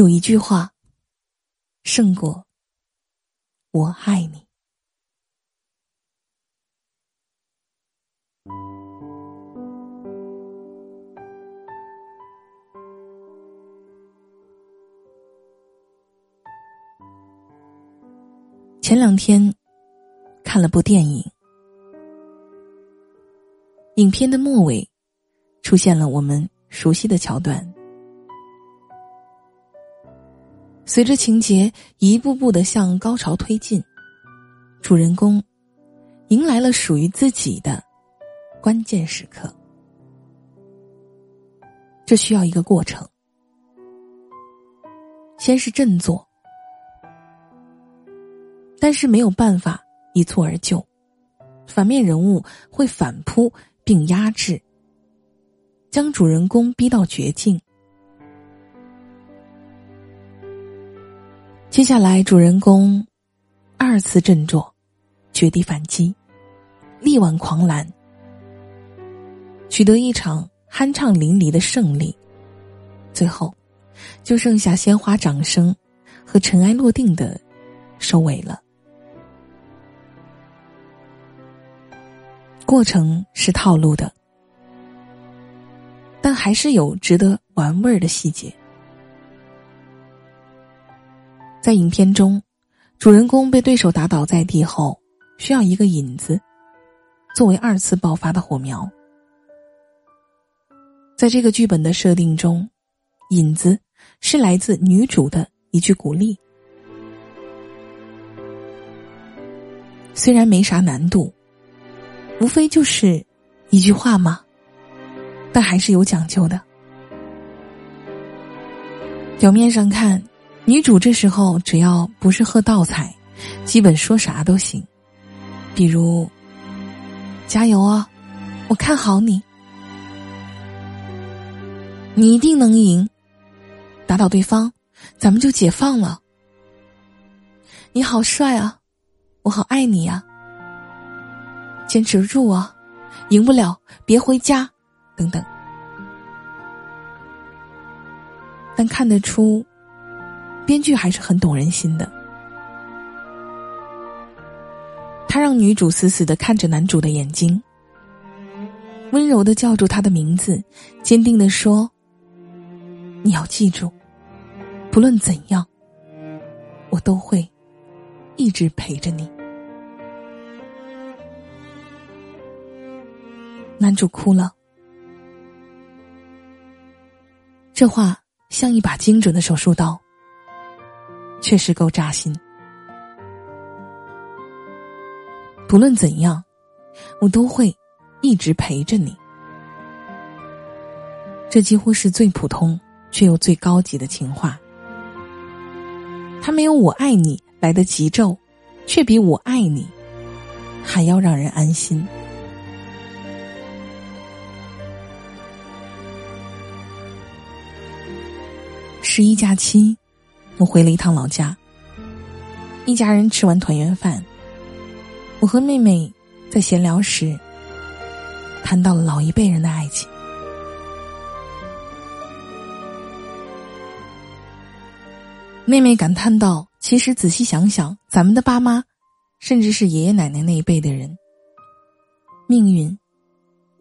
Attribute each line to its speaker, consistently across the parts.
Speaker 1: 有一句话，胜过我爱你。前两天看了部电影，影片的末尾出现了我们熟悉的桥段。随着情节一步步的向高潮推进，主人公迎来了属于自己的关键时刻。这需要一个过程，先是振作，但是没有办法一蹴而就，反面人物会反扑并压制，将主人公逼到绝境。接下来，主人公二次振作，绝地反击，力挽狂澜，取得一场酣畅淋漓的胜利。最后，就剩下鲜花掌声和尘埃落定的收尾了。过程是套路的，但还是有值得玩味儿的细节。在影片中，主人公被对手打倒在地后，需要一个引子，作为二次爆发的火苗。在这个剧本的设定中，引子是来自女主的一句鼓励。虽然没啥难度，无非就是一句话嘛，但还是有讲究的。表面上看。女主这时候只要不是喝倒彩，基本说啥都行。比如，加油啊，我看好你，你一定能赢，打倒对方，咱们就解放了。你好帅啊，我好爱你呀，坚持住啊，赢不了别回家，等等。但看得出。编剧还是很懂人心的，他让女主死死的看着男主的眼睛，温柔的叫住他的名字，坚定的说：“你要记住，不论怎样，我都会一直陪着你。”男主哭了，这话像一把精准的手术刀。确实够扎心。不论怎样，我都会一直陪着你。这几乎是最普通却又最高级的情话。它没有“我爱你”来的急骤，却比我爱你还要让人安心。十一假期。我回了一趟老家，一家人吃完团圆饭，我和妹妹在闲聊时谈到了老一辈人的爱情。妹妹感叹道：“其实仔细想想，咱们的爸妈，甚至是爷爷奶奶那一辈的人，命运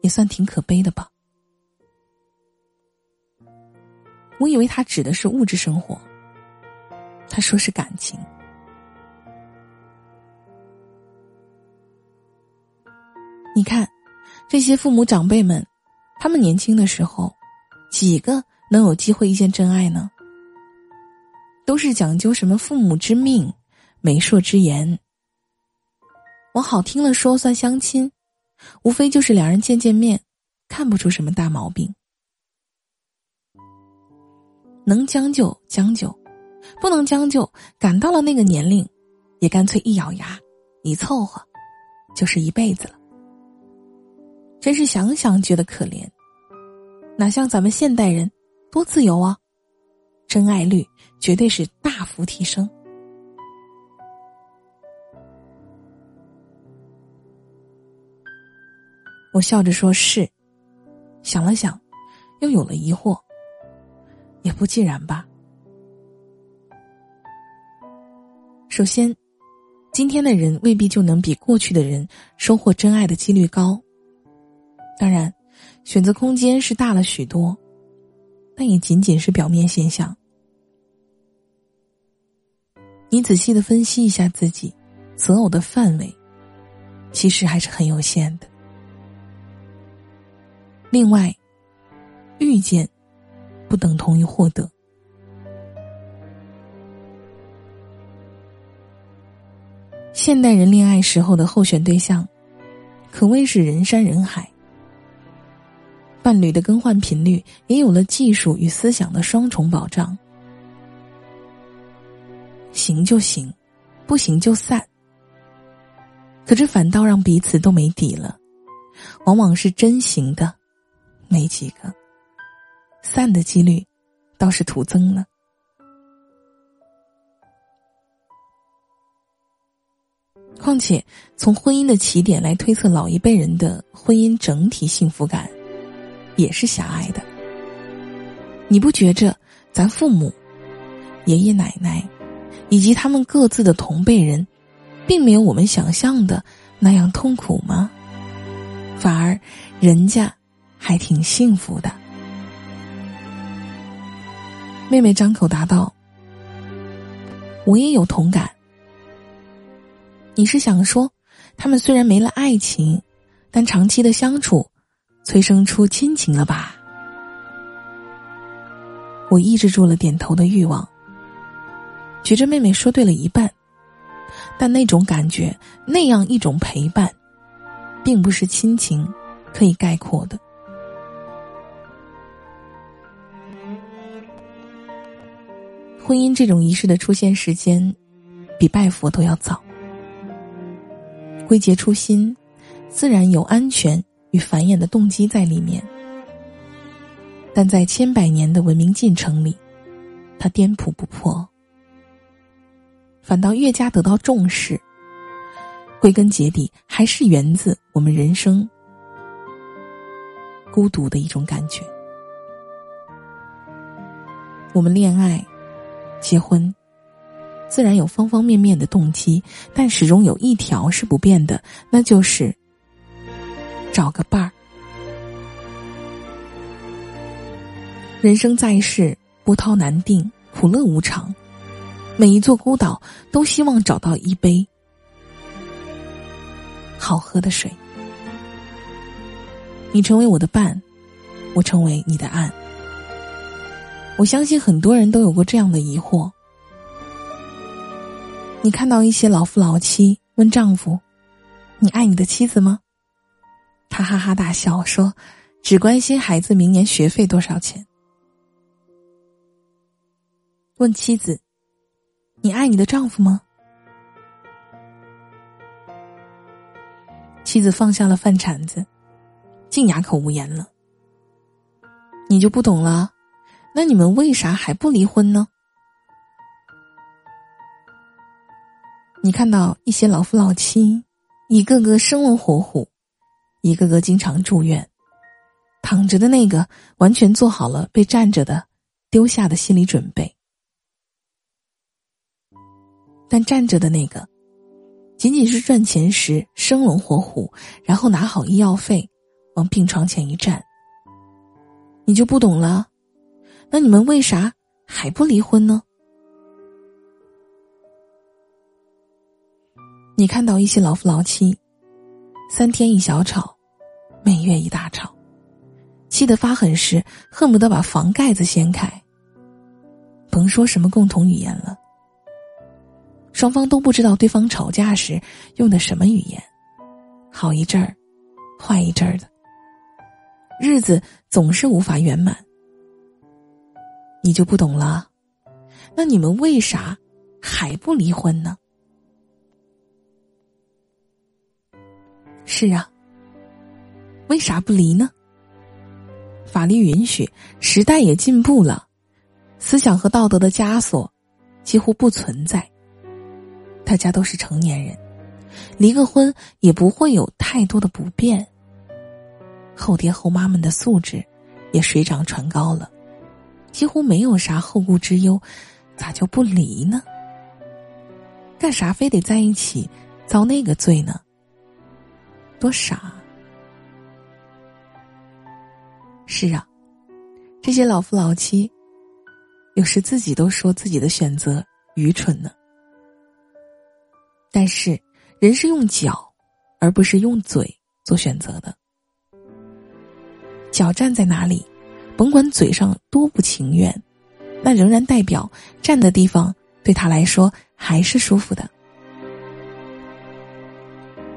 Speaker 1: 也算挺可悲的吧？”我以为他指的是物质生活。他说是感情。你看，这些父母长辈们，他们年轻的时候，几个能有机会遇见真爱呢？都是讲究什么父母之命、媒妁之言。往好听了说算相亲，无非就是两人见见面，看不出什么大毛病。能将就将就。不能将就，赶到了那个年龄，也干脆一咬牙，一凑合，就是一辈子了。真是想想觉得可怜，哪像咱们现代人，多自由啊！真爱率绝对是大幅提升。我笑着说是，想了想，又有了疑惑，也不尽然吧。首先，今天的人未必就能比过去的人收获真爱的几率高。当然，选择空间是大了许多，但也仅仅是表面现象。你仔细的分析一下自己择偶的范围，其实还是很有限的。另外，遇见不等同于获得。现代人恋爱时候的候选对象，可谓是人山人海。伴侣的更换频率也有了技术与思想的双重保障。行就行，不行就散。可这反倒让彼此都没底了。往往是真行的。没几个，散的几率倒是徒增了。况且，从婚姻的起点来推测老一辈人的婚姻整体幸福感，也是狭隘的。你不觉着咱父母、爷爷奶奶以及他们各自的同辈人，并没有我们想象的那样痛苦吗？反而，人家。还挺幸福的。妹妹张口答道：“我也有同感。你是想说，他们虽然没了爱情，但长期的相处，催生出亲情了吧？”我抑制住了点头的欲望，觉着妹妹说对了一半，但那种感觉，那样一种陪伴，并不是亲情可以概括的。婚姻这种仪式的出现时间，比拜佛都要早。归结初心，自然有安全与繁衍的动机在里面。但在千百年的文明进程里，它颠扑不破，反倒越加得到重视。归根结底，还是源自我们人生孤独的一种感觉。我们恋爱。结婚，自然有方方面面的动机，但始终有一条是不变的，那就是找个伴儿。人生在世，波涛难定，苦乐无常，每一座孤岛都希望找到一杯好喝的水。你成为我的伴，我成为你的岸。我相信很多人都有过这样的疑惑：你看到一些老夫老妻问丈夫：“你爱你的妻子吗？”他哈哈大笑说：“只关心孩子明年学费多少钱。”问妻子：“你爱你的丈夫吗？”妻子放下了饭铲子，竟哑口无言了。你就不懂了。那你们为啥还不离婚呢？你看到一些老夫老妻，一个个生龙活虎，一个个经常住院，躺着的那个完全做好了被站着的丢下的心理准备，但站着的那个，仅仅是赚钱时生龙活虎，然后拿好医药费，往病床前一站，你就不懂了。那你们为啥还不离婚呢？你看到一些老夫老妻，三天一小吵，每月一大吵，气得发狠时恨不得把房盖子掀开。甭说什么共同语言了，双方都不知道对方吵架时用的什么语言，好一阵儿，坏一阵儿的，日子总是无法圆满。你就不懂了，那你们为啥还不离婚呢？是啊，为啥不离呢？法律允许，时代也进步了，思想和道德的枷锁几乎不存在。大家都是成年人，离个婚也不会有太多的不便。后爹后妈们的素质也水涨船高了。几乎没有啥后顾之忧，咋就不离呢？干啥非得在一起遭那个罪呢？多傻！是啊，这些老夫老妻，有时自己都说自己的选择愚蠢呢。但是，人是用脚，而不是用嘴做选择的。脚站在哪里，甭管嘴上多不情愿，那仍然代表站的地方对他来说还是舒服的。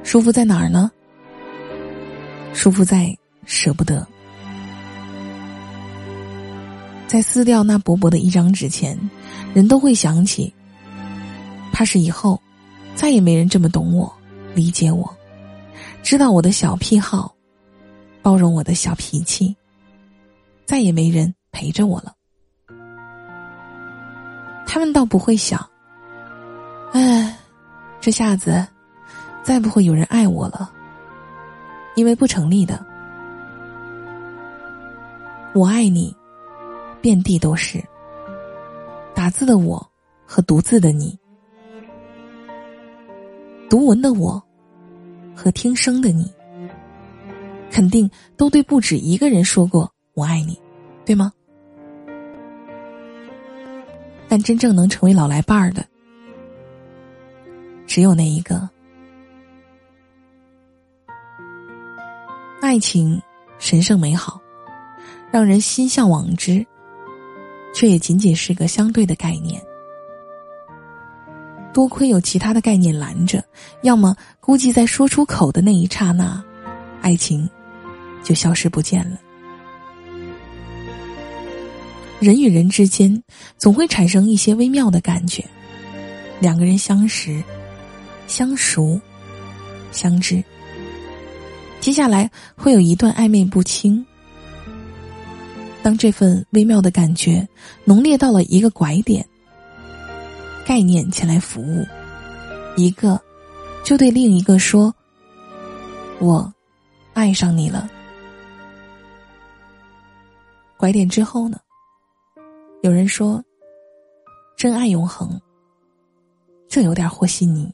Speaker 1: 舒服在哪儿呢？舒服在舍不得。在撕掉那薄薄的一张纸前，人都会想起，怕是以后再也没人这么懂我、理解我，知道我的小癖好。包容我的小脾气，再也没人陪着我了。他们倒不会想，哎，这下子再不会有人爱我了，因为不成立的。我爱你，遍地都是。打字的我和读字的你，读文的我和听声的你。肯定都对不止一个人说过“我爱你”，对吗？但真正能成为老来伴儿的，只有那一个。爱情神圣美好，让人心向往之，却也仅仅是个相对的概念。多亏有其他的概念拦着，要么估计在说出口的那一刹那，爱情。就消失不见了。人与人之间总会产生一些微妙的感觉，两个人相识、相熟、相知，接下来会有一段暧昧不清。当这份微妙的感觉浓烈到了一个拐点，概念前来服务，一个就对另一个说：“我爱上你了。”拐点之后呢？有人说，真爱永恒。这有点和稀泥。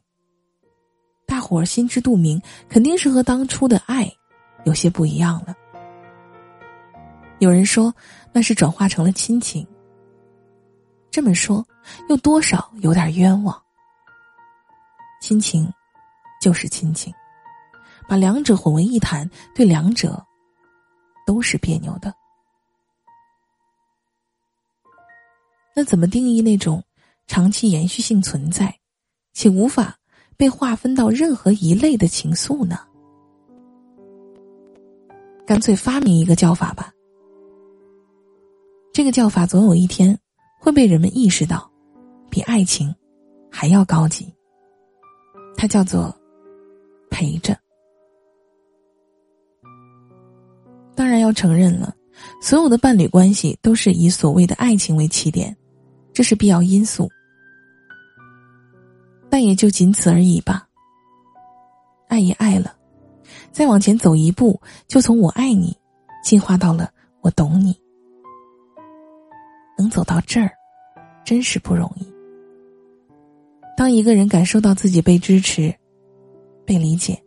Speaker 1: 我心知肚明，肯定是和当初的爱有些不一样了。有人说，那是转化成了亲情。这么说，又多少有点冤枉。亲情，就是亲情，把两者混为一谈，对两者都是别扭的。那怎么定义那种长期延续性存在，且无法被划分到任何一类的情愫呢？干脆发明一个叫法吧。这个叫法总有一天会被人们意识到，比爱情还要高级。它叫做陪着。当然要承认了，所有的伴侣关系都是以所谓的爱情为起点。这是必要因素，但也就仅此而已吧。爱也爱了，再往前走一步，就从我爱你，进化到了我懂你。能走到这儿，真是不容易。当一个人感受到自己被支持、被理解、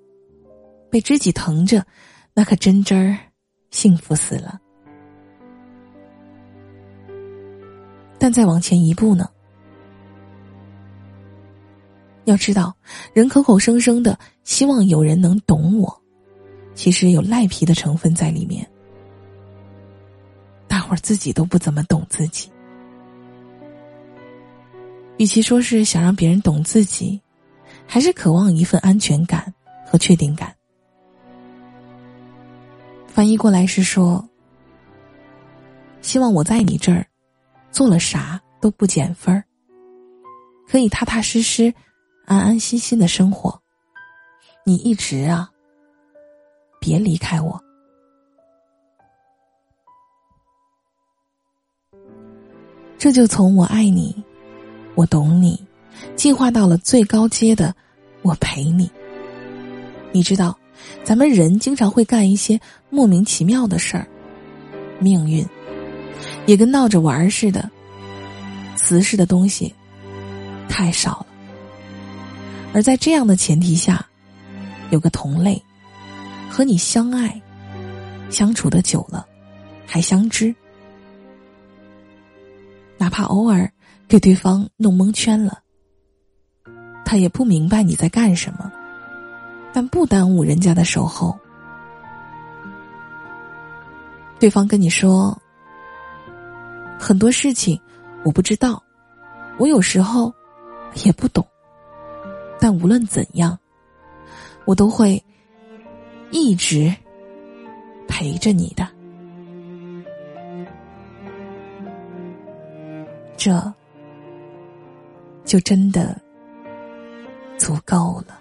Speaker 1: 被知己疼着，那可真真儿幸福死了。但再往前一步呢？要知道，人口口声声的希望有人能懂我，其实有赖皮的成分在里面。大伙儿自己都不怎么懂自己，与其说是想让别人懂自己，还是渴望一份安全感和确定感。翻译过来是说，希望我在你这儿。做了啥都不减分儿，可以踏踏实实、安安心心的生活。你一直啊，别离开我。这就从我爱你，我懂你，进化到了最高阶的我陪你。你知道，咱们人经常会干一些莫名其妙的事儿，命运。也跟闹着玩似的，瓷实的东西太少了。而在这样的前提下，有个同类，和你相爱，相处的久了，还相知，哪怕偶尔给对方弄蒙圈了，他也不明白你在干什么，但不耽误人家的守候。对方跟你说很多事情，我不知道，我有时候也不懂。但无论怎样，我都会一直陪着你的。这就真的足够了。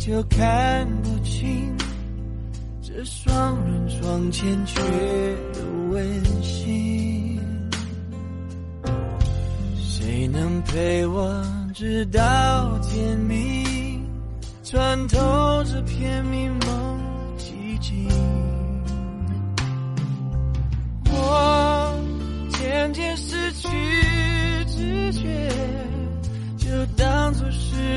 Speaker 2: 就看不清。这双人床欠缺的温馨，谁能陪我直到天明，穿透这片迷蒙寂静？我渐渐失去知觉，就当作